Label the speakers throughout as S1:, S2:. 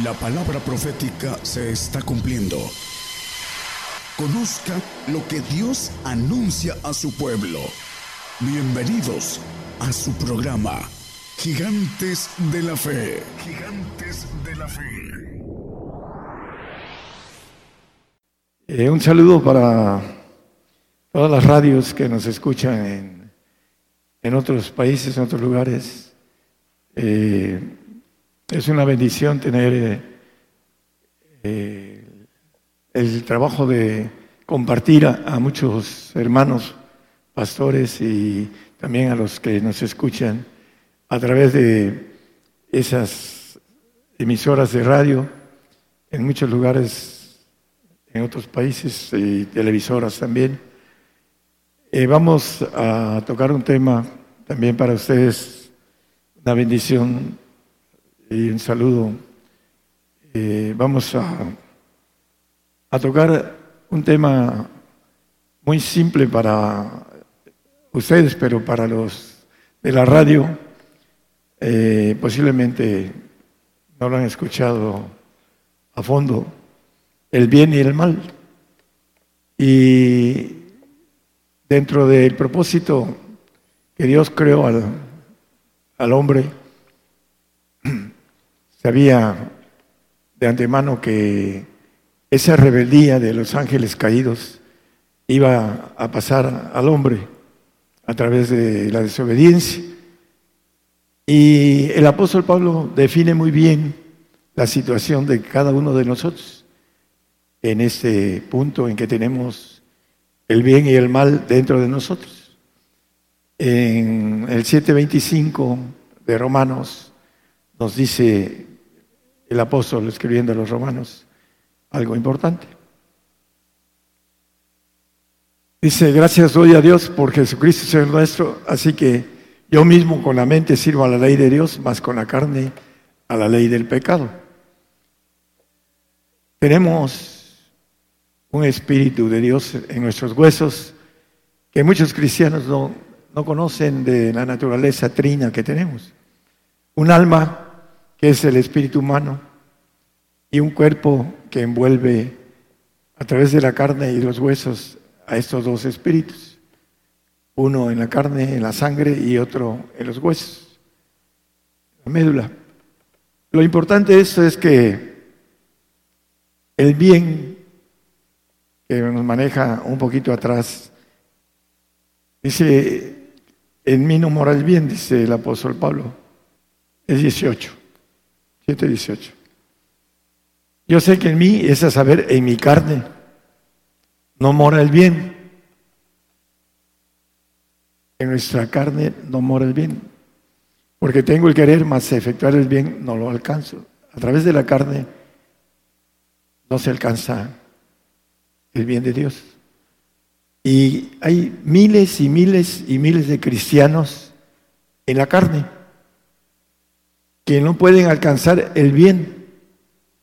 S1: La palabra profética se está cumpliendo. Conozca lo que Dios anuncia a su pueblo. Bienvenidos a su programa, Gigantes de la Fe. Gigantes de la Fe.
S2: Eh, un saludo para todas las radios que nos escuchan en, otros países, en otros lugares. Eh, es una bendición tener eh, eh, el trabajo de compartir a, muchos hermanos pastores y también a los que nos escuchan a través de esas emisoras de radio en muchos lugares, en otros países y televisoras también. Eh, vamos a tocar un tema también para ustedes, una bendición y un saludo. Eh, vamos a, tocar un tema muy simple para ustedes, pero para los de la radio eh, posiblemente no lo han escuchado a fondo, el bien y el mal. Y dentro del propósito que Dios creó al, al hombre, Sabía de antemano que esa rebeldía de los ángeles caídos iba a pasar al hombre a través de la desobediencia. Y el apóstol Pablo define muy bien la situación de cada uno de nosotros en este punto en que tenemos el bien y el mal dentro de nosotros. En el 7.25 de Romanos nos dice el apóstol escribiendo a los romanos algo importante. Dice, gracias doy a Dios por Jesucristo Señor nuestro, así que yo mismo con la mente sirvo a la ley de Dios, más con la carne a la ley del pecado. Tenemos un espíritu de Dios en nuestros huesos que muchos cristianos no, no conocen de la naturaleza trina que tenemos. Un alma que es el espíritu humano, y un cuerpo que envuelve a través de la carne y los huesos a estos dos espíritus. Uno en la carne, en la sangre y otro en los huesos, la médula. Lo importante de esto es que el bien que nos maneja un poquito atrás, dice, en mí no mora el bien, dice el apóstol Pablo, es 18. 7.18. Yo sé que en mí, es a saber, en mi carne, no mora el bien. En nuestra carne no mora el bien. Porque tengo el querer, más efectuar el bien no lo alcanzo. A través de la carne no se alcanza el bien de Dios. Y hay miles y miles y miles de cristianos en la carne que no pueden alcanzar el bien.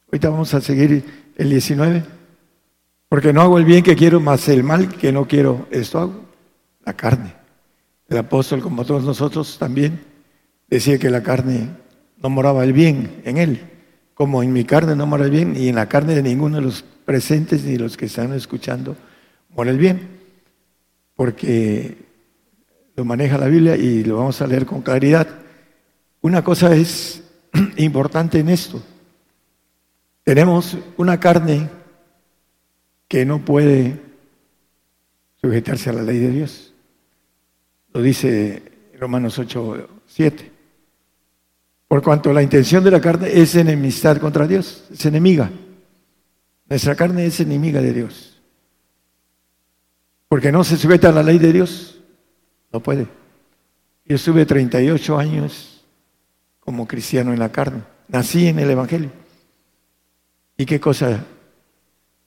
S2: Ahorita vamos a seguir el 19. Porque no hago el bien que quiero, más el mal que no quiero, esto hago, la carne. El apóstol, como todos nosotros también, decía que la carne no moraba el bien en él, como en mi carne no mora el bien, y en la carne de ninguno de los presentes ni los que están escuchando mora el bien, porque lo maneja la Biblia y lo vamos a leer con claridad. Una cosa es importante en esto. Tenemos una carne que no puede sujetarse a la ley de Dios. Lo dice Romanos 8, 7. Por cuanto la intención de la carne es enemistad contra Dios, es enemiga. Nuestra carne es enemiga de Dios. Porque no se sujeta a la ley de Dios, no puede. Yo estuve 38 años como cristiano en la carne. Nací en el Evangelio. ¿Y qué cosa?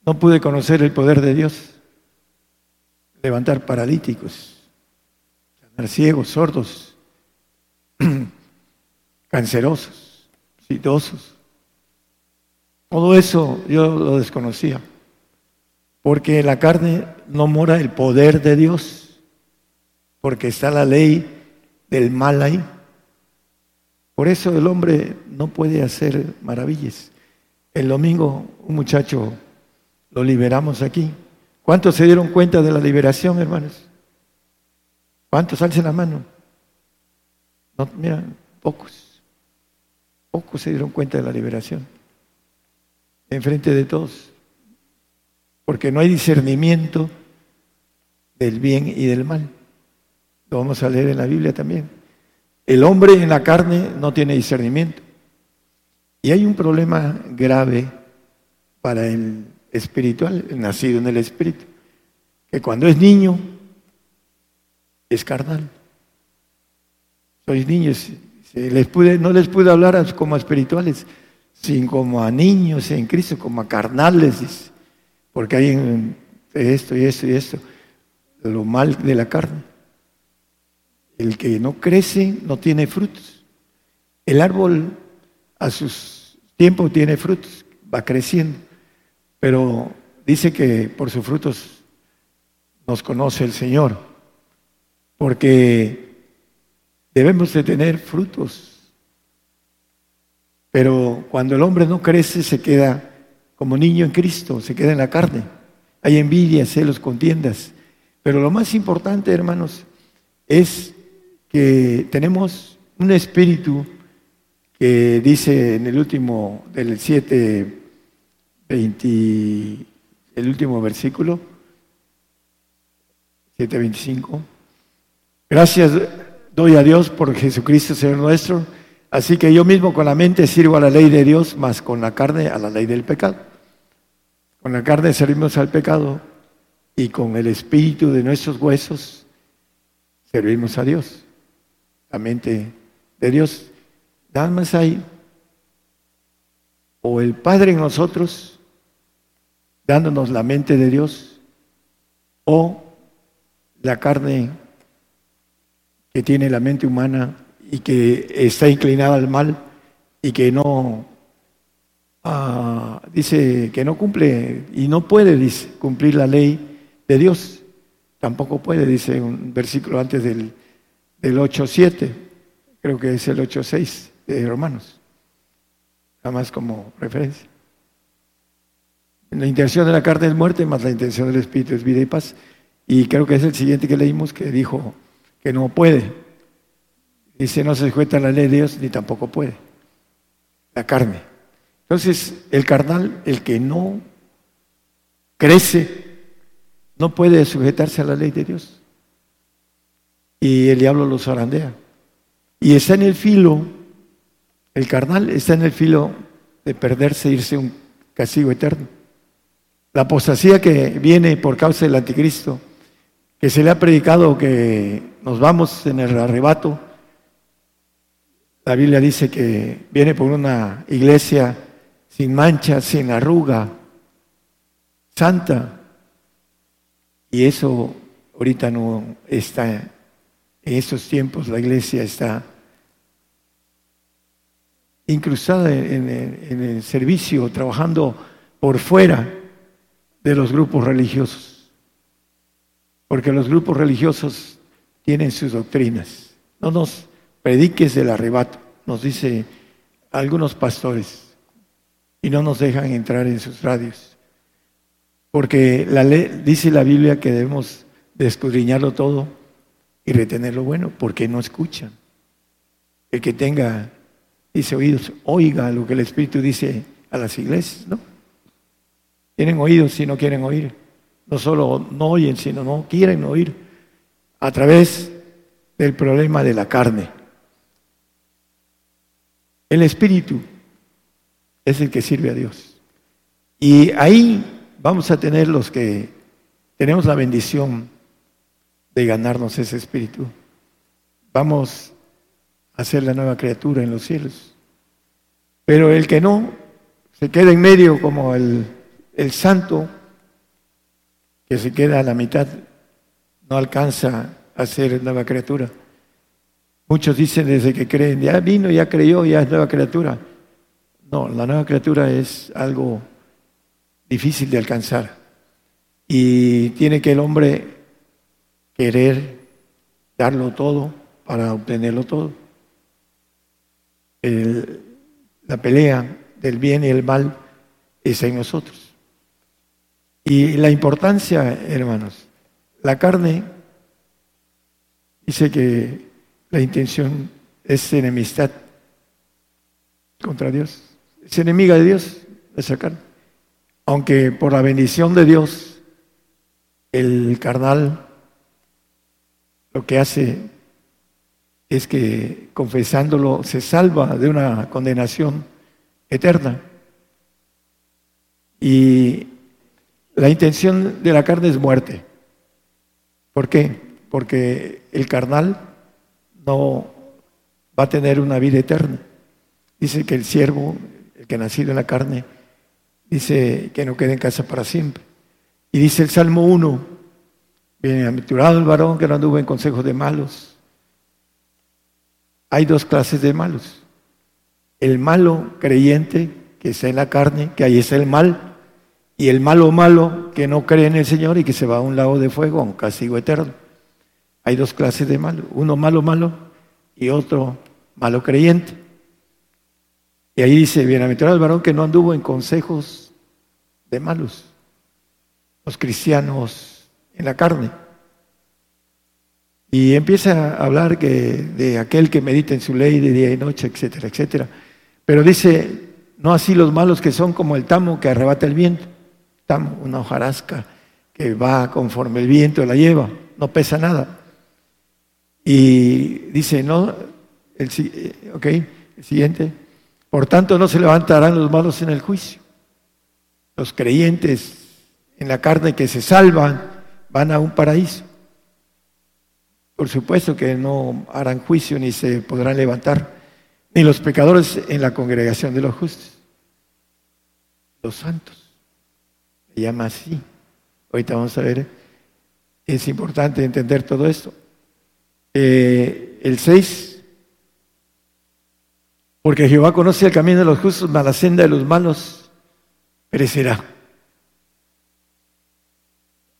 S2: No pude conocer el poder de Dios. Levantar paralíticos, sanar ciegos, sordos, cancerosos, sidosos. Todo eso yo lo desconocía. Porque en la carne no mora el poder de Dios. Porque está la ley del mal ahí. Por eso el hombre no puede hacer maravillas. El domingo un muchacho lo liberamos aquí. ¿Cuántos se dieron cuenta de la liberación, hermanos? ¿Cuántos alcen la mano? No, mira, pocos. Pocos se dieron cuenta de la liberación. Enfrente de todos. Porque no hay discernimiento del bien y del mal. Lo vamos a leer en la Biblia también. El hombre en la carne no tiene discernimiento. Y hay un problema grave para el espiritual, el nacido en el espíritu, que cuando es niño es carnal. Sois niños, les pude, no les pude hablar como espirituales, sino como a niños en Cristo, como a carnales, porque hay esto y esto y esto, lo mal de la carne. El que no crece no tiene frutos. El árbol a sus tiempos tiene frutos, va creciendo, pero dice que por sus frutos nos conoce el Señor, porque debemos de tener frutos. Pero cuando el hombre no crece se queda como niño en Cristo, se queda en la carne. Hay envidia, celos, contiendas. Pero lo más importante, hermanos, es que tenemos un espíritu que dice en el último del 7, 20, el último versículo, 7.25. Gracias doy a Dios por Jesucristo, Señor nuestro. Así que yo mismo con la mente sirvo a la ley de Dios, más con la carne a la ley del pecado. Con la carne servimos al pecado y con el espíritu de nuestros huesos servimos a Dios la mente de Dios. Nada más hay o el Padre en nosotros dándonos la mente de Dios o la carne que tiene la mente humana y que está inclinada al mal y que no ah, dice que no cumple y no puede cumplir la ley de Dios. Tampoco puede, dice un versículo antes del del 8.7, creo que es el 8.6 de Romanos, nada más como referencia. La intención de la carne es muerte, más la intención del Espíritu es vida y paz. Y creo que es el siguiente que leímos que dijo que no puede. Dice, no se sujeta a la ley de Dios ni tampoco puede. La carne. Entonces, el carnal, el que no crece, no puede sujetarse a la ley de Dios y el diablo los zarandea. Y está en el filo, el carnal está en el filo de perderse, irse un castigo eterno. La apostasía que viene por causa del anticristo, que se le ha predicado que nos vamos en el arrebato, la Biblia dice que viene por una iglesia sin mancha, sin arruga, santa, y eso ahorita no está en estos tiempos la iglesia está incrustada en, el servicio, trabajando por fuera de los grupos religiosos. Porque los grupos religiosos tienen sus doctrinas. No nos prediques del arrebato, nos dice algunos pastores, y no nos dejan entrar en sus radios. Porque la ley, dice la Biblia que debemos de escudriñarlo todo y retener lo bueno, porque no escuchan. El que tenga, dice oídos, oiga lo que el Espíritu dice a las iglesias, ¿no? Tienen oídos si no quieren oír. No solo no oyen, sino no quieren oír a través del problema de la carne. El Espíritu es el que sirve a Dios. Y ahí vamos a tener los que tenemos la bendición de ganarnos ese espíritu. Vamos a ser la nueva criatura en los cielos. Pero el que no, se queda en medio como el, el santo, que se queda a la mitad, no alcanza a ser nueva criatura. Muchos dicen desde que creen, ya vino, ya creyó, ya es nueva criatura. No, la nueva criatura es algo difícil de alcanzar. Y tiene que el hombre querer darlo todo para obtenerlo todo. la pelea del bien y el mal es en nosotros. Y la importancia, hermanos, la carne dice que la intención es enemistad contra Dios, es enemiga de Dios esa carne. Aunque por la bendición de Dios, el carnal lo que hace es que confesándolo se salva de una condenación eterna. Y la intención de la carne es muerte. ¿Por qué? Porque el carnal no va a tener una vida eterna. Dice que el siervo, el que ha nacido en la carne, dice que no quede en casa para siempre. Y dice el Salmo 1, bienaventurado el varón que no anduvo en consejos de malos. Hay dos clases de malos. El malo creyente, que está en la carne, que ahí está el mal, y el malo malo que no cree en el Señor y que se va a un lago de fuego, a un castigo eterno. Hay dos clases de malo, uno malo malo y otro malo creyente. Y ahí dice, bienaventurado el varón que no anduvo en consejos de malos, los cristianos en la carne. Y empieza a hablar que, de aquel que medita en su ley de día y noche, etcétera, etcétera. Pero dice, no así los malos que son como el tamo que arrebata el viento una hojarasca que va conforme el viento la lleva, no pesa nada. Y dice, no, el, eh, ok, el siguiente, por tanto no se levantarán los malos en el juicio. Los creyentes en la carne que se salvan van a un paraíso. Por supuesto que no harán juicio ni se podrán levantar, ni los pecadores en la congregación de los justos, los santos se llama así. Ahorita vamos a ver, es importante entender todo esto. Eh, el 6, porque Jehová conoce el camino de los justos, mas la senda de los malos perecerá.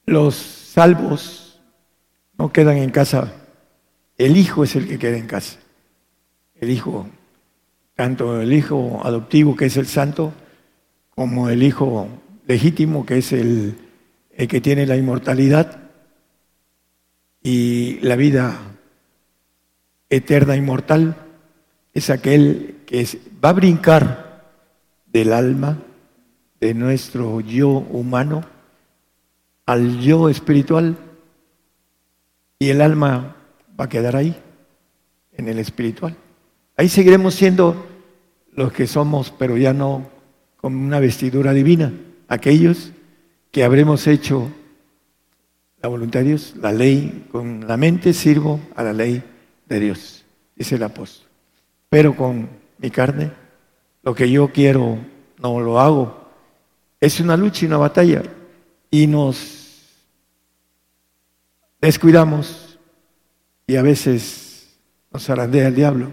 S2: Los salvos no quedan en casa, el hijo es el que queda en casa. El hijo, tanto el hijo adoptivo que es el santo, como el hijo legítimo, que es el, que tiene la inmortalidad y la vida eterna inmortal, es aquel que va a brincar del alma, de nuestro yo humano, al yo espiritual, y el alma va a quedar ahí, en el espiritual. Ahí seguiremos siendo los que somos, pero ya no con una vestidura divina aquellos que habremos hecho la voluntad de Dios, la ley, con la mente sirvo a la ley de Dios, dice el apóstol. Pero con mi carne, lo que yo quiero no lo hago. Es una lucha y una batalla. Y nos descuidamos y a veces nos arandea el diablo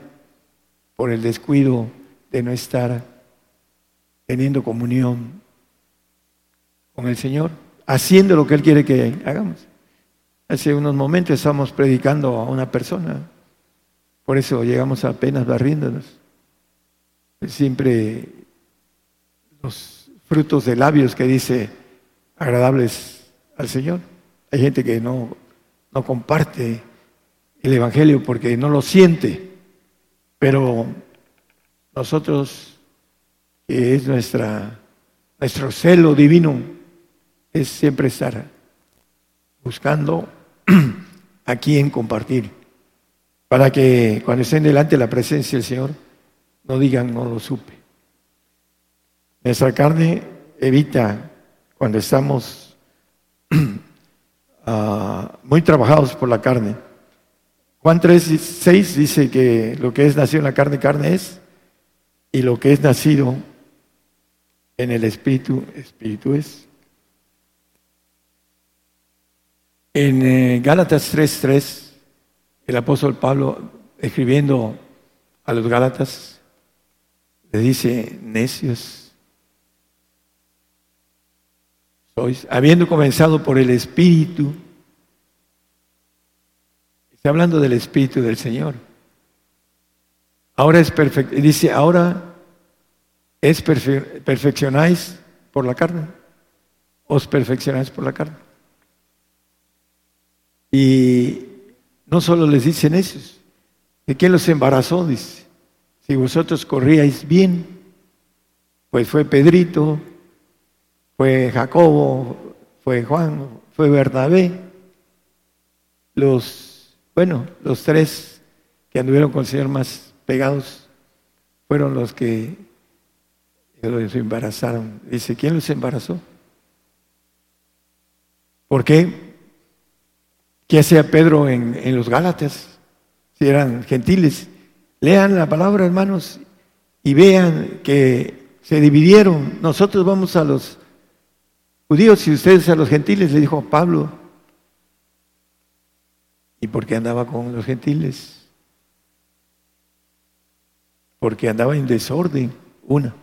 S2: por el descuido de no estar teniendo comunión con el Señor, haciendo lo que Él quiere que hagamos. Hace unos momentos estamos predicando a una persona, por eso llegamos apenas barriéndonos. Siempre los frutos de labios que dice agradables al Señor. Hay gente que no, no comparte el Evangelio porque no lo siente, pero nosotros, que es nuestra, nuestro celo divino, es siempre estar buscando a quién compartir, para que cuando estén delante de la presencia del Señor no digan no lo supe. Nuestra carne evita cuando estamos ah, muy trabajados por la carne. Juan 3, 6 dice que lo que es nacido en la carne, carne es, y lo que es nacido en el espíritu, espíritu es. En eh, Gálatas 3:3, el apóstol Pablo, escribiendo a los Gálatas, le dice, necios, sois, habiendo comenzado por el Espíritu, está hablando del Espíritu del Señor. Ahora es perfecto, dice, ahora es perfeccionáis por la carne. Os perfeccionáis por la carne. Y no solo les dicen eso, ¿de quién los embarazó? Dice, si vosotros corríais bien, pues fue Pedrito, fue Jacobo, fue Juan, fue Bernabé, los, bueno, los tres que anduvieron con el Señor más pegados fueron los que los embarazaron. Dice, ¿quién los embarazó? ¿Por qué? ¿Qué hacía Pedro en, en los Gálatas? Si eran gentiles. Lean la palabra, hermanos, y vean que se dividieron. Nosotros vamos a los judíos y ustedes a los gentiles, le dijo Pablo. ¿Y por qué andaba con los gentiles? Porque andaba en desorden, una.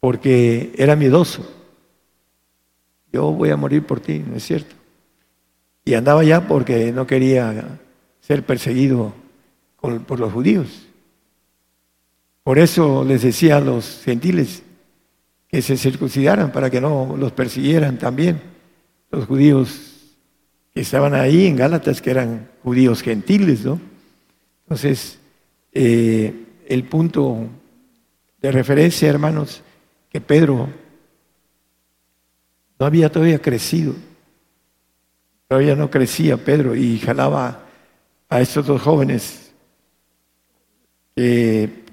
S2: Porque era miedoso. Yo voy a morir por ti, ¿no es cierto? Y andaba ya porque no quería ser perseguido por los judíos. Por eso les decía a los gentiles que se circuncidaran para que no los persiguieran también. Los judíos que estaban ahí en Gálatas, que eran judíos gentiles, ¿no? Entonces, eh, el punto de referencia, hermanos, que Pedro no había todavía crecido. Todavía no crecía Pedro y jalaba a estos dos jóvenes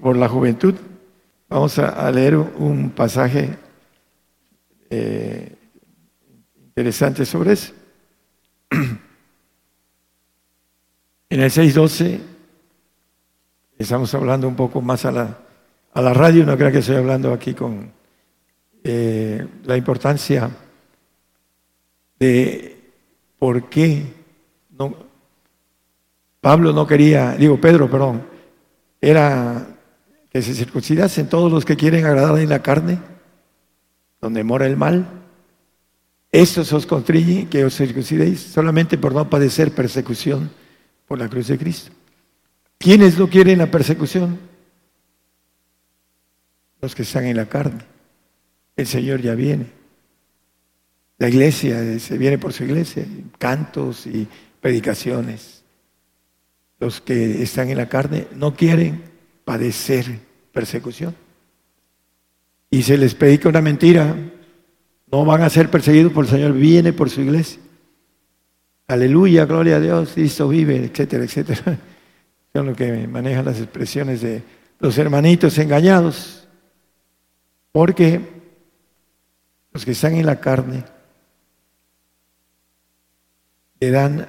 S2: por la juventud. Vamos a, leer un pasaje eh, interesante sobre eso. En el 6.12 estamos hablando un poco más a la, a la radio, no creo que estoy hablando aquí con eh, la importancia de por qué Pablo no quería, digo Pedro, perdón, era que se circuncidasen todos los que quieren agradar en la carne, donde mora el mal. Esto os constriñe que os circuncidéis solamente por no padecer persecución por la cruz de Cristo. ¿Quiénes no quieren la persecución? Los que están en la carne. El Señor ya viene. La iglesia se viene por su iglesia, cantos y predicaciones los que están en la carne no quieren padecer persecución. Y se les predica una mentira, no van a ser perseguidos por el Señor, viene por su iglesia. Aleluya, gloria a Dios, Cristo vive, etcétera, etcétera. Son lo que manejan las expresiones de los hermanitos engañados. Porque los que están en la carne le dan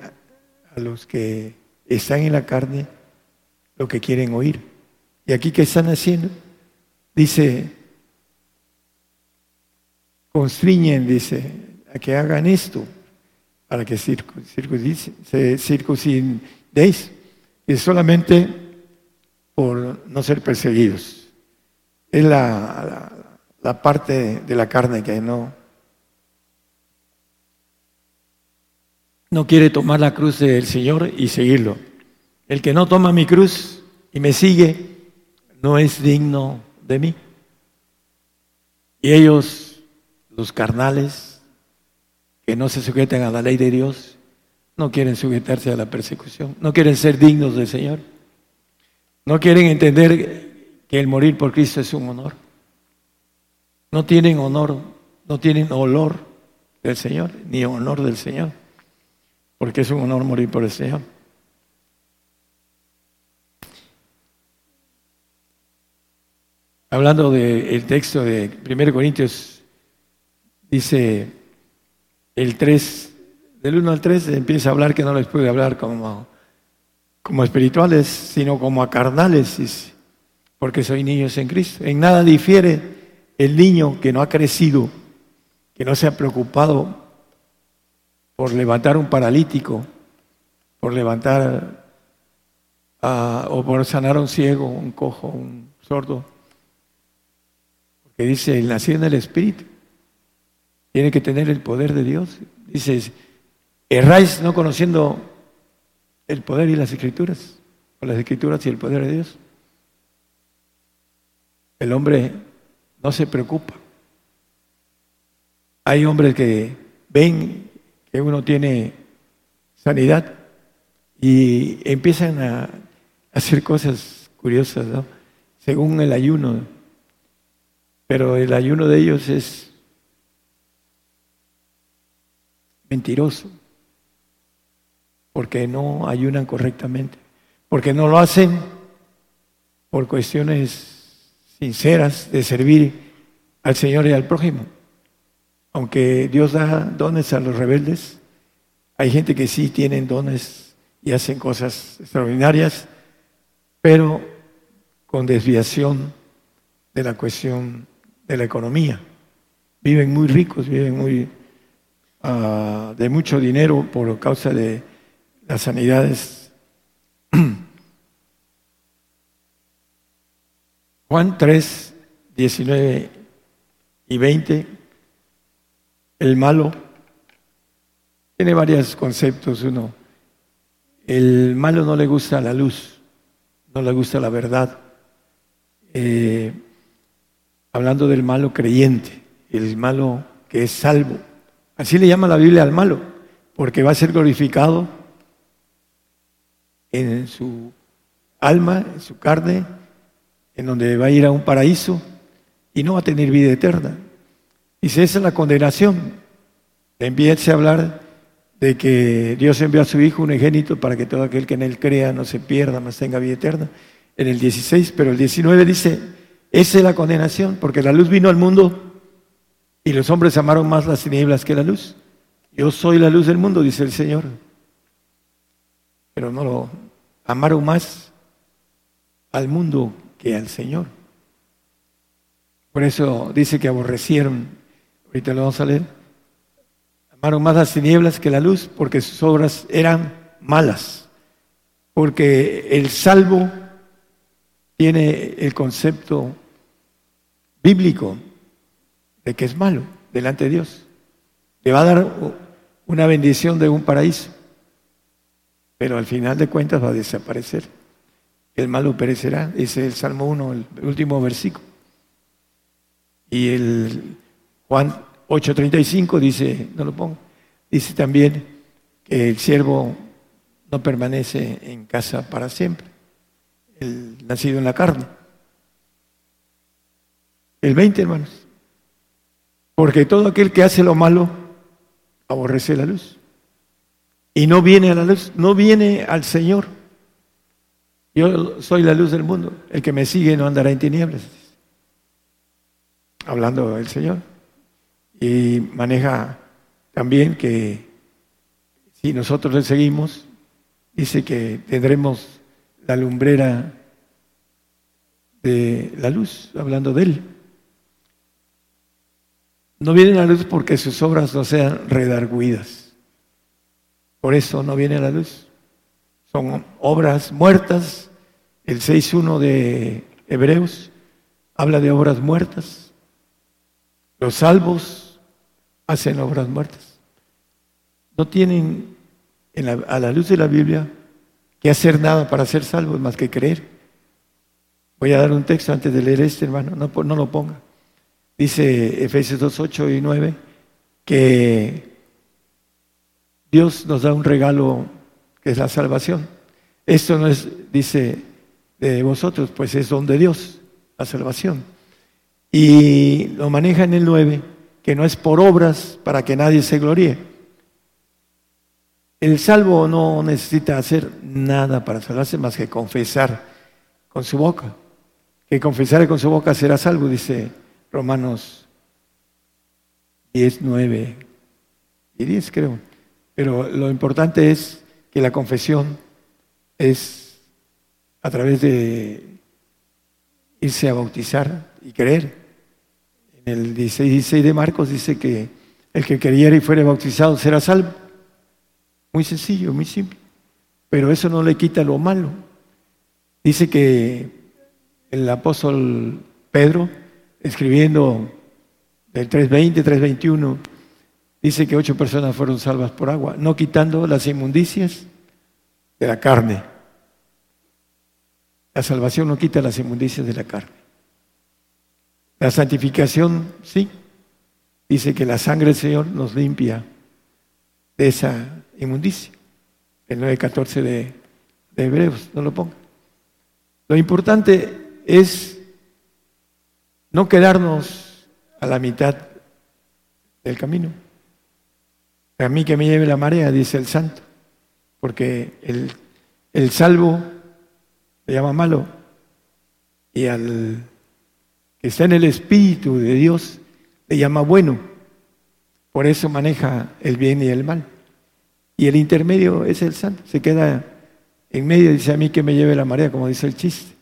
S2: a los que están en la carne lo que quieren oír. ¿Y aquí qué están haciendo? Dice, constriñen, dice, a que hagan esto para que se circuncidéis. Y solamente por no ser perseguidos. Es la, la parte de la carne que no, no quiere tomar la cruz del Señor y seguirlo. El que no toma mi cruz y me sigue no es digno de mí. Y ellos, los carnales, que no se sujeten a la ley de Dios, no quieren sujetarse a la persecución, no quieren ser dignos del Señor, no quieren entender que el morir por Cristo es un honor. No tienen honor, no tienen olor del Señor, ni honor del Señor porque es un honor morir por el Señor. Hablando del texto de 1 Corintios, dice el 3, del 1 al 3, empieza a hablar que no les puede hablar como, como espirituales, sino como a carnales, porque soy niños en Cristo. En nada difiere el niño que no ha crecido, que no se ha preocupado por levantar un paralítico, por levantar o por sanar a un ciego, un cojo, un sordo. Dice, el nacido en el Espíritu tiene que tener el poder de Dios. Dice, erráis no conociendo el poder y las escrituras, o las escrituras y el poder de Dios. El hombre no se preocupa Hay hombres que ven que uno tiene sanidad y empiezan a hacer cosas curiosas, ¿no? Según el ayuno. Pero el ayuno de ellos es mentiroso, porque no ayunan correctamente, porque no lo hacen por cuestiones sinceras de servir al Señor y al prójimo. Aunque Dios da dones a los rebeldes, hay gente que sí tienen dones y hacen cosas extraordinarias, pero con desviación de la cuestión de la economía. Viven muy ricos, viven muy uh, de mucho dinero por causa de las sanidades. Juan 3, 19 y 20, el malo tiene varios conceptos. Uno, el malo no le gusta la luz, no le gusta la verdad. Eh, hablando del malo creyente, el malo que es salvo. Así le llama la Biblia al malo, porque va a ser glorificado en su alma, en su carne, en donde va a ir a un paraíso y no va a tener vida eterna. Dice, esa es la condenación. Empiece a hablar de que Dios envió a su Hijo un ejército para que todo aquel que en él crea no se pierda, más tenga vida eterna. En el 16, pero el 19 dice, esa es la condenación, porque la luz vino al mundo y los hombres amaron más las tinieblas que la luz. Yo soy la luz del mundo, dice el Señor. Pero no lo amaron más al mundo que al Señor. Por eso dice que aborrecieron, ahorita lo vamos a leer, amaron más las tinieblas que la luz porque sus obras eran malas. Porque el salvo tiene el concepto bíblico de que es malo delante de Dios. Le va a dar una bendición de un paraíso, pero al final de cuentas va a desaparecer. El malo perecerá, dice el Salmo 1, el último versículo. Y el Juan 8:35 dice, no lo pongo, dice también que el siervo no permanece en casa para siempre, el nacido en la carne. El 20, hermanos. Porque todo aquel que hace lo malo aborrece la luz. Y no viene a la luz, no viene al Señor. Yo soy la luz del mundo. El que me sigue no andará en tinieblas. Hablando del Señor. Y maneja también que si nosotros le seguimos, dice que tendremos la lumbrera de la luz, hablando de Él. No vienen a la luz porque sus obras no sean redarguidas. Por eso no viene a la luz. Son obras muertas. El 6.1 de Hebreos habla de obras muertas. Los salvos hacen obras muertas. No tienen a la luz de la Biblia que hacer nada para ser salvos más que creer. Voy a dar un texto antes de leer este, hermano. No, no lo ponga. Dice Efesios 2, 8 y 9 que Dios nos da un regalo que es la salvación. Esto no es, dice, de vosotros, pues es don de Dios, la salvación. Y lo maneja en el 9, que no es por obras para que nadie se gloríe. El salvo no necesita hacer nada para salvarse más que confesar con su boca. Que confesar con su boca será salvo, dice Romanos 10, 9 y 10 creo. Pero lo importante es que la confesión es a través de irse a bautizar y creer. En el 16, 16 de Marcos dice que el que creyera y fuere bautizado será salvo. Muy sencillo, muy simple. Pero eso no le quita lo malo. Dice que el apóstol Pedro escribiendo del 320, 321, dice que ocho personas fueron salvas por agua, no quitando las inmundicias de la carne. La salvación no quita las inmundicias de la carne. La santificación, sí. dice que la sangre del Señor nos limpia de esa inmundicia. El 9.14 de, de Hebreos, no lo ponga. Lo importante es no quedarnos a la mitad del camino. A mí que me lleve la marea, dice el santo, porque el, el salvo se llama malo y al que está en el Espíritu de Dios le llama bueno. Por eso maneja el bien y el mal. Y el intermedio es el santo, se queda en medio, dice a mí que me lleve la marea, como dice el chiste.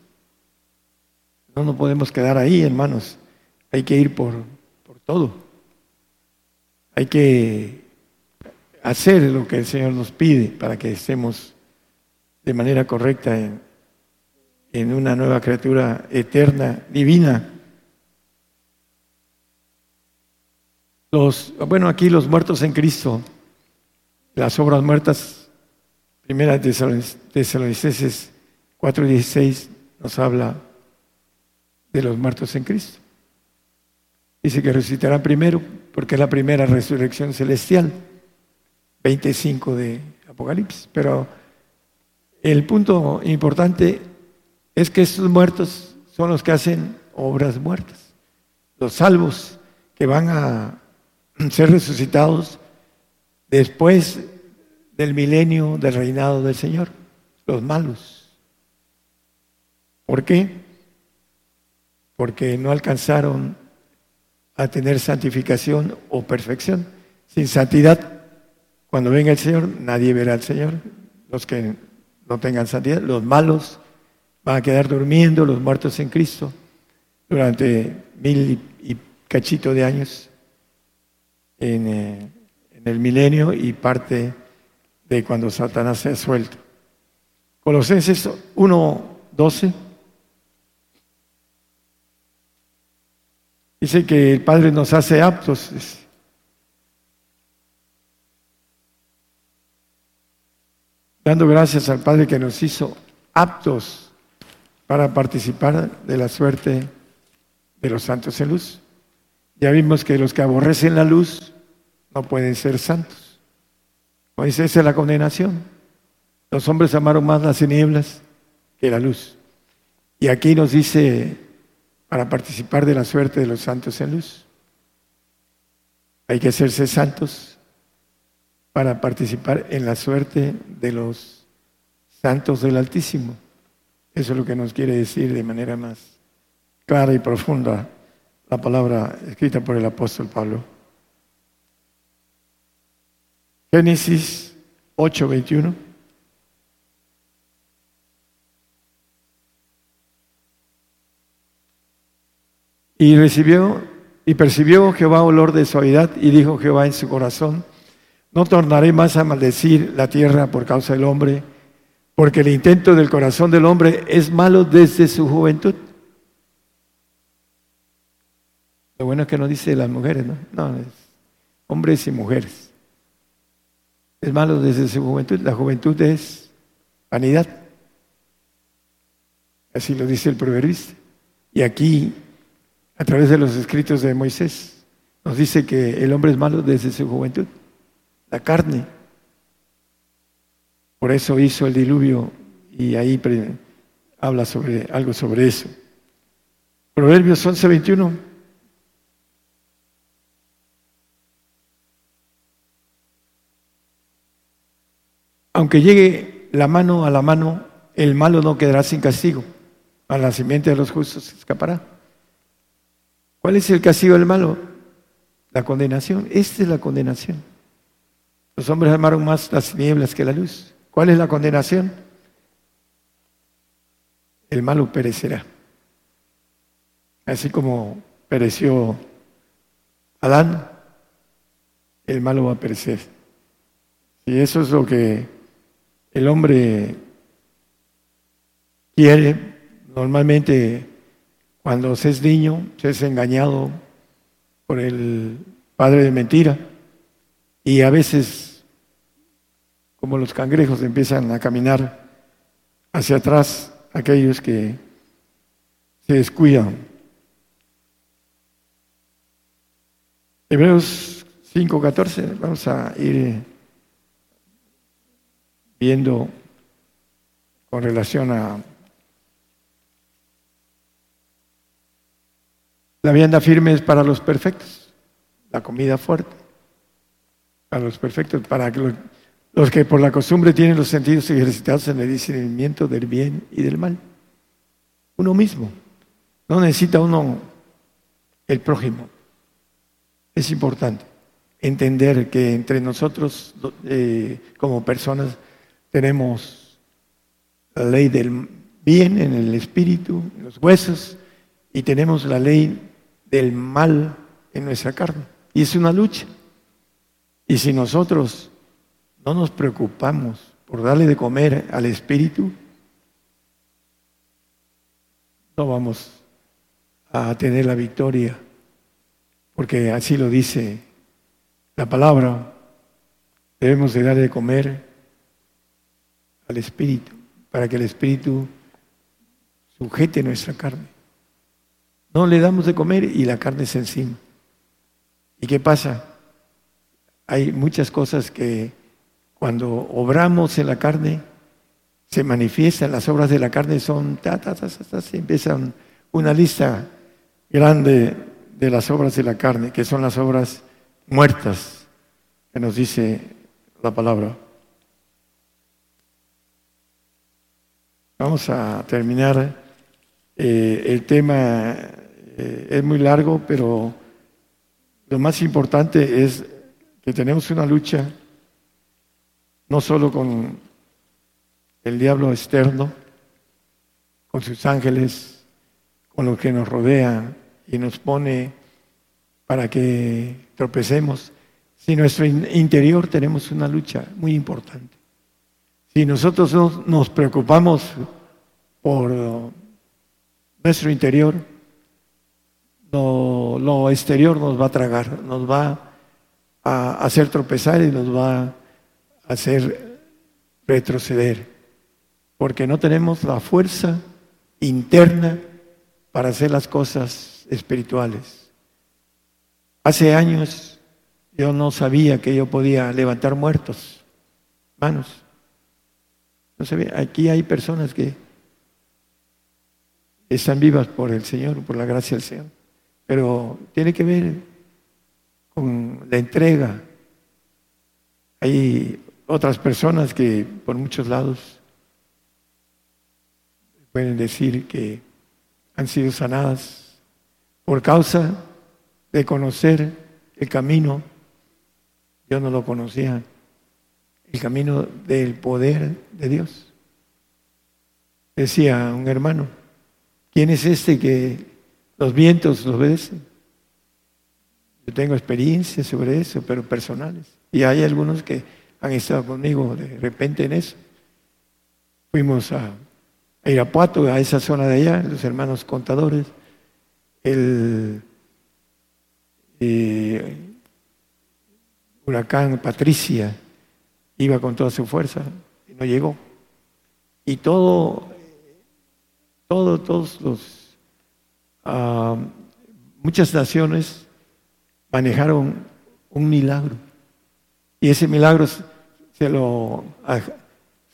S2: No podemos quedar ahí, hermanos. Hay que ir por, por todo. Hay que hacer lo que el Señor nos pide para que estemos de manera correcta en, en una nueva criatura eterna, divina. Los, bueno, aquí los muertos en Cristo, las obras muertas, primera de Tesalonicenses 4:16 nos habla de los muertos en Cristo. Dice que resucitarán primero porque es la primera resurrección celestial, 25 de Apocalipsis. Pero el punto importante es que estos muertos son los que hacen obras muertas. Los salvos que van a ser resucitados después del milenio del reinado del Señor, los malos. ¿Por qué? Porque no alcanzaron a tener santificación o perfección. Sin santidad, cuando venga el Señor, nadie verá al Señor. Los que no tengan santidad, los malos van a quedar durmiendo, los muertos en Cristo, durante mil y cachito de años en, eh, en el milenio y parte de cuando Satanás se ha suelto. Colosenses 1.12 dice que el Padre nos hace aptos. Dando gracias al Padre que nos hizo aptos para participar de la suerte de los santos en luz. Ya vimos que los que aborrecen la luz no pueden ser santos. Pues esa es la condenación. Los hombres amaron más las tinieblas que la luz. Y aquí nos dice, para participar de la suerte de los santos en luz, hay que hacerse santos para participar en la suerte de los santos del Altísimo. Eso es lo que nos quiere decir de manera más clara y profunda la palabra escrita por el apóstol Pablo. Génesis 8:21. Y recibió y percibió Jehová olor de suavidad y dijo Jehová en su corazón, no tornaré más a maldecir la tierra por causa del hombre, porque el intento del corazón del hombre es malo desde su juventud. Lo bueno es que no dice las mujeres, ¿no? No, es hombres y mujeres. Es malo desde su juventud. La juventud es vanidad. Así lo dice el proverbista. Y aquí, a través de los escritos de Moisés, nos dice que el hombre es malo desde su juventud. La carne. Por eso hizo el diluvio y ahí habla sobre algo sobre eso. Proverbios 11:21. Aunque llegue la mano a la mano, el malo no quedará sin castigo. Al nacimiento de los justos escapará. ¿Cuál es el castigo del malo? La condenación. Esta es la condenación. Los hombres amaron más las nieblas que la luz. ¿Cuál es la condenación? El malo perecerá. Así como pereció Adán, el malo va a perecer. Y eso es lo que el hombre quiere, normalmente cuando se es niño, se es engañado por el padre de mentira y a veces, como los cangrejos, empiezan a caminar hacia atrás aquellos que se descuidan. Hebreos 5.14, vamos a ir viendo con relación a la vianda firme es para los perfectos, la comida fuerte, para los perfectos, para los que por la costumbre tienen los sentidos ejercitados en el discernimiento del bien y del mal. Uno mismo, no necesita uno el prójimo. Es importante entender que entre nosotros eh, como personas tenemos la ley del bien en el espíritu, en los huesos, y tenemos la ley del mal en nuestra carne. Y es una lucha. Y si nosotros no nos preocupamos por darle de comer al espíritu, no vamos a tener la victoria, porque así lo dice la palabra. Debemos de darle de comer al Espíritu, para que el Espíritu sujete nuestra carne. No le damos de comer y la carne se encima. ¿Y qué pasa? Hay muchas cosas que cuando obramos en la carne se manifiestan, las obras de la carne son, ta, ta, se empiezan una lista grande de las obras de la carne, que son las obras muertas, que nos dice la palabra. Vamos a terminar. Eh, el tema eh, es muy largo, pero lo más importante es que tenemos una lucha no solo con el diablo externo, con sus ángeles, con lo que nos rodea y nos pone para que tropecemos, si nuestro interior tenemos una lucha muy importante. Si nosotros nos preocupamos por nuestro interior, lo, exterior nos va a tragar, nos va a hacer tropezar y nos va a hacer retroceder, porque no tenemos la fuerza interna para hacer las cosas espirituales. Hace años yo no sabía que yo podía levantar muertos, manos. Aquí hay personas que están vivas por el Señor, por la gracia del Señor, pero tiene que ver con la entrega. Hay otras personas que por muchos lados pueden decir que han sido sanadas por causa de conocer el camino. Yo no lo conocía el camino del poder de Dios. Decía un hermano, ¿quién es este que los vientos lo obedecen? Yo tengo experiencias sobre eso, pero personales. Y hay algunos que han estado conmigo de repente en eso. Fuimos a, Irapuato, a esa zona de allá, los hermanos contadores. El eh, huracán Patricia, iba con toda su fuerza y no llegó. Y todo, todo, todos los, ah, muchas naciones manejaron un milagro. Y ese milagro se lo, ah,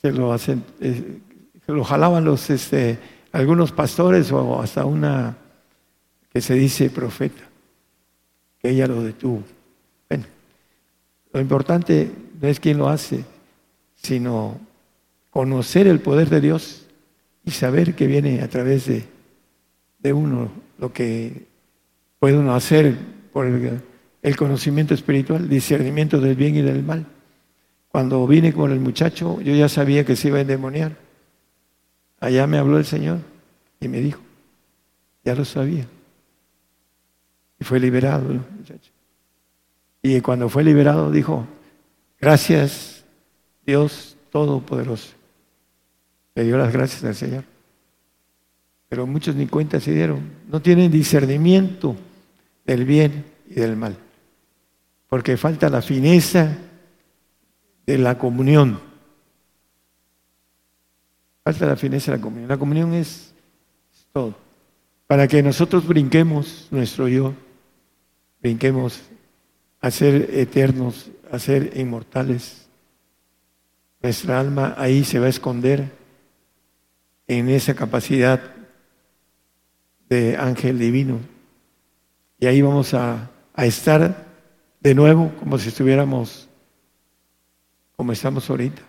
S2: se lo, hacen, eh, se lo jalaban los, este, algunos pastores o hasta una que se dice profeta, que ella lo detuvo. Bueno, lo importante no es quién lo hace, sino conocer el poder de Dios y saber que viene a través de, de uno lo que puede uno hacer por el, conocimiento espiritual, discernimiento del bien y del mal. Cuando vine con el muchacho, yo ya sabía que se iba a endemoniar. Allá me habló el Señor y me dijo, ya lo sabía. Y fue liberado muchacho. Y cuando fue liberado dijo, Gracias, Dios Todopoderoso. Le dio las gracias al Señor. Pero muchos ni cuenta se dieron. No tienen discernimiento del bien y del mal. Porque falta la fineza de la comunión. Falta la fineza de la comunión. La comunión es, todo. Para que nosotros brinquemos nuestro yo, brinquemos a ser eternos, a ser inmortales. Nuestra alma ahí se va a esconder en esa capacidad de ángel divino. Y ahí vamos a, estar de nuevo como si estuviéramos como estamos ahorita,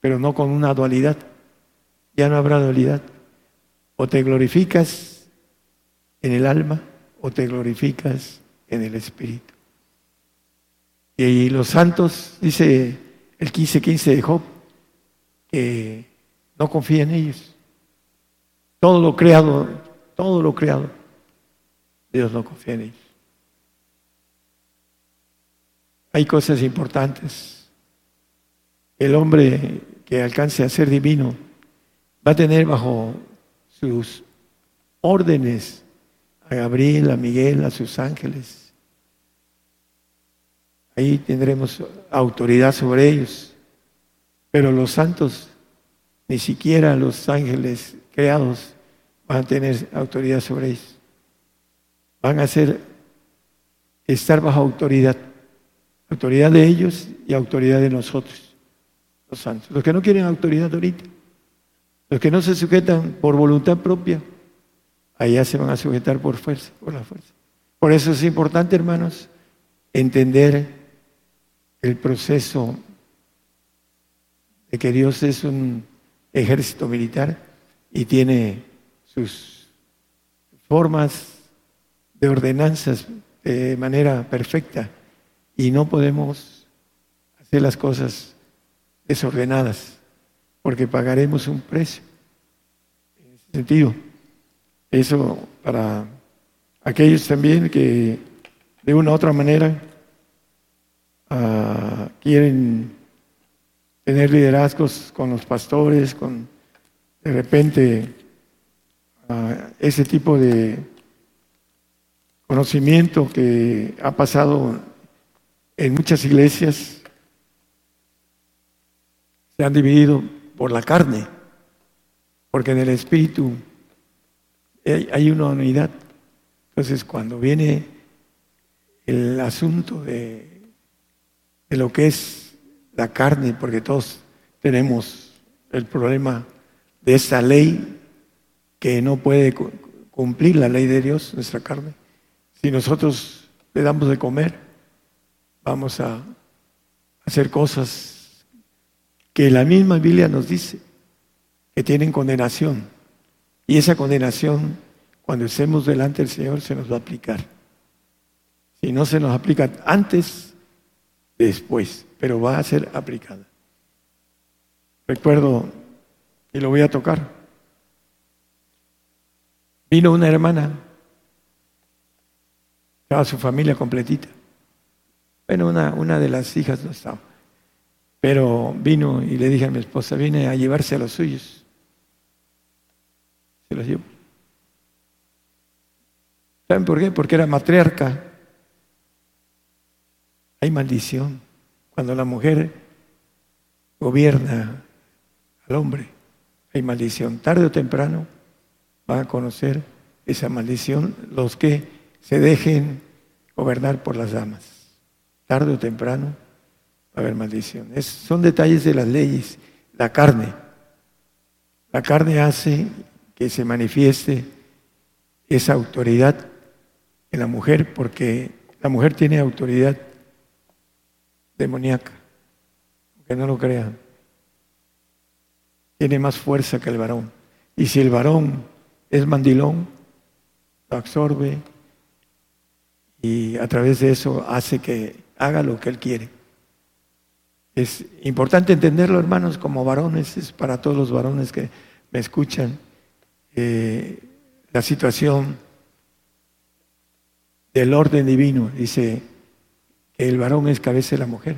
S2: pero no con una dualidad. Ya no habrá dualidad. O te glorificas en el alma o te glorificas en el espíritu. Y los santos, dice el 15-15 de Job, que no confía en ellos. Todo lo creado, todo lo creado, Dios no confía en ellos. Hay cosas importantes. El hombre que alcance a ser divino va a tener bajo sus órdenes a Gabriel, a Miguel, a sus ángeles. Ahí tendremos autoridad sobre ellos. Pero los santos, ni siquiera los ángeles creados, van a tener autoridad sobre ellos. Van a ser, estar bajo autoridad. Autoridad de ellos y autoridad de nosotros, los santos. Los que no quieren autoridad ahorita, los que no se sujetan por voluntad propia, allá se van a sujetar por fuerza, por la fuerza. Por eso es importante, hermanos, entender el proceso de que Dios es un ejército militar y tiene sus formas de ordenanzas de manera perfecta y no podemos hacer las cosas desordenadas porque pagaremos un precio. En ese sentido. Eso para aquellos también que de una u otra manera uh, quieren tener liderazgos con los pastores, con de repente uh, ese tipo de conocimiento que ha pasado en muchas iglesias, se han dividido por la carne, porque en el espíritu hay una unidad. Entonces, cuando viene el asunto de, de lo que es la carne, porque todos tenemos el problema de esa ley que no puede cumplir la ley de Dios, nuestra carne. Si nosotros le damos de comer, vamos a hacer cosas que la misma Biblia nos dice que tienen condenación. Y esa condenación, cuando estemos delante del Señor, se nos va a aplicar. Si no se nos aplica antes, después, pero va a ser aplicada. Recuerdo, y lo voy a tocar, vino una hermana, estaba su familia completita. Bueno, una, una de las hijas no estaba. Pero vino y le dije a mi esposa, vine a llevarse a los suyos se los llevo. ¿Saben por qué? Porque era matriarca. Hay maldición. Cuando la mujer gobierna al hombre, hay maldición. Tarde o temprano van a conocer esa maldición los que se dejen gobernar por las damas. Tarde o temprano va a haber maldición. son detalles de las leyes. La carne. La carne hace que se manifieste esa autoridad en la mujer, porque la mujer tiene autoridad demoníaca, aunque no lo crean. Tiene más fuerza que el varón. Y si el varón es mandilón, lo absorbe y a través de eso hace que haga lo que él quiere. Es importante entenderlo, hermanos, como varones, es para todos los varones que me escuchan eh, la situación del orden divino. Dice que el varón es cabeza de la mujer.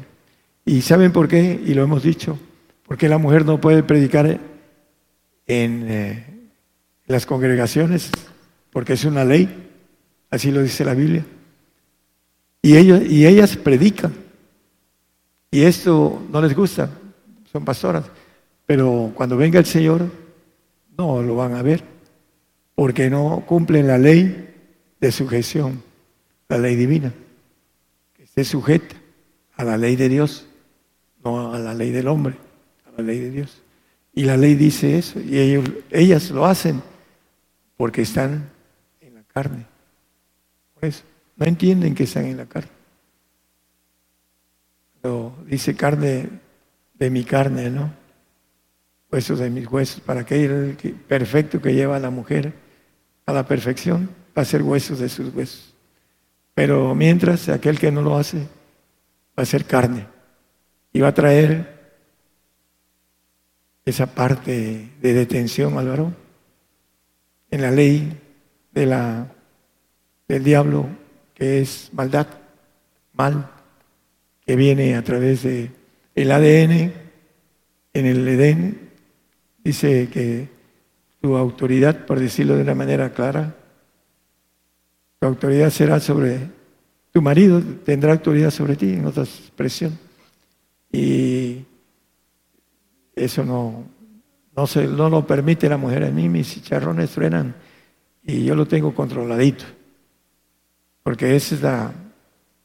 S2: ¿Y saben por qué? Y lo hemos dicho. Porque la mujer no puede predicar en eh, las congregaciones, porque es una ley, así lo dice la Biblia. Y, ellos, y ellas predican. Y esto no les gusta, son pastoras. Pero cuando venga el Señor, no lo van a ver, porque no cumplen la ley de sujeción, la ley divina, que se sujeta a la ley de Dios, no a la ley del hombre, la ley de Dios. Y la ley dice eso, y ellos, ellas lo hacen porque están en la carne. Por eso, no entienden que están en la carne. Pero dice carne de mi carne, ¿no? Huesos de mis huesos, para que el perfecto que lleva a la mujer a la perfección va a ser huesos de sus huesos. Pero mientras aquel que no lo hace va a ser carne y va a traer esa parte de detención al en la ley de la, del diablo que es maldad, mal, que viene a través de el ADN en el Edén, dice que tu autoridad, por decirlo de una manera clara, tu autoridad será sobre tu marido, tendrá autoridad sobre ti, en otra expresión. Y eso no, no, se, no lo permite la mujer a mí, mis chicharrones truenan y yo lo tengo controladito. Porque esa es la,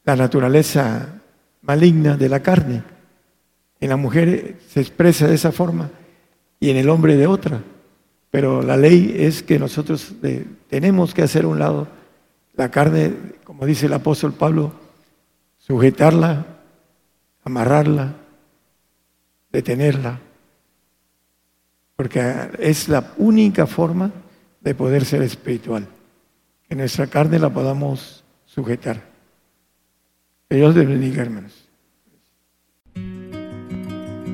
S2: la naturaleza maligna de la carne. En la mujer se expresa de esa forma y en el hombre de otra. Pero la ley es que nosotros tenemos que hacer un lado la carne, como dice el apóstol Pablo, sujetarla, amarrarla, detenerla, porque es la única forma de poder ser espiritual, que nuestra carne la podamos sujetar. Que Dios les bendiga, hermanos.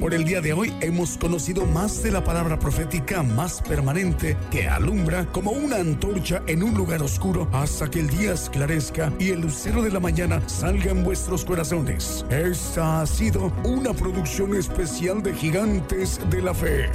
S1: Por el día de hoy hemos conocido más de la palabra profética más permanente que alumbra como una antorcha en un lugar oscuro hasta que el día esclarezca y el lucero de la mañana salga en vuestros corazones. Esta ha sido una producción especial de Gigantes de la Fe.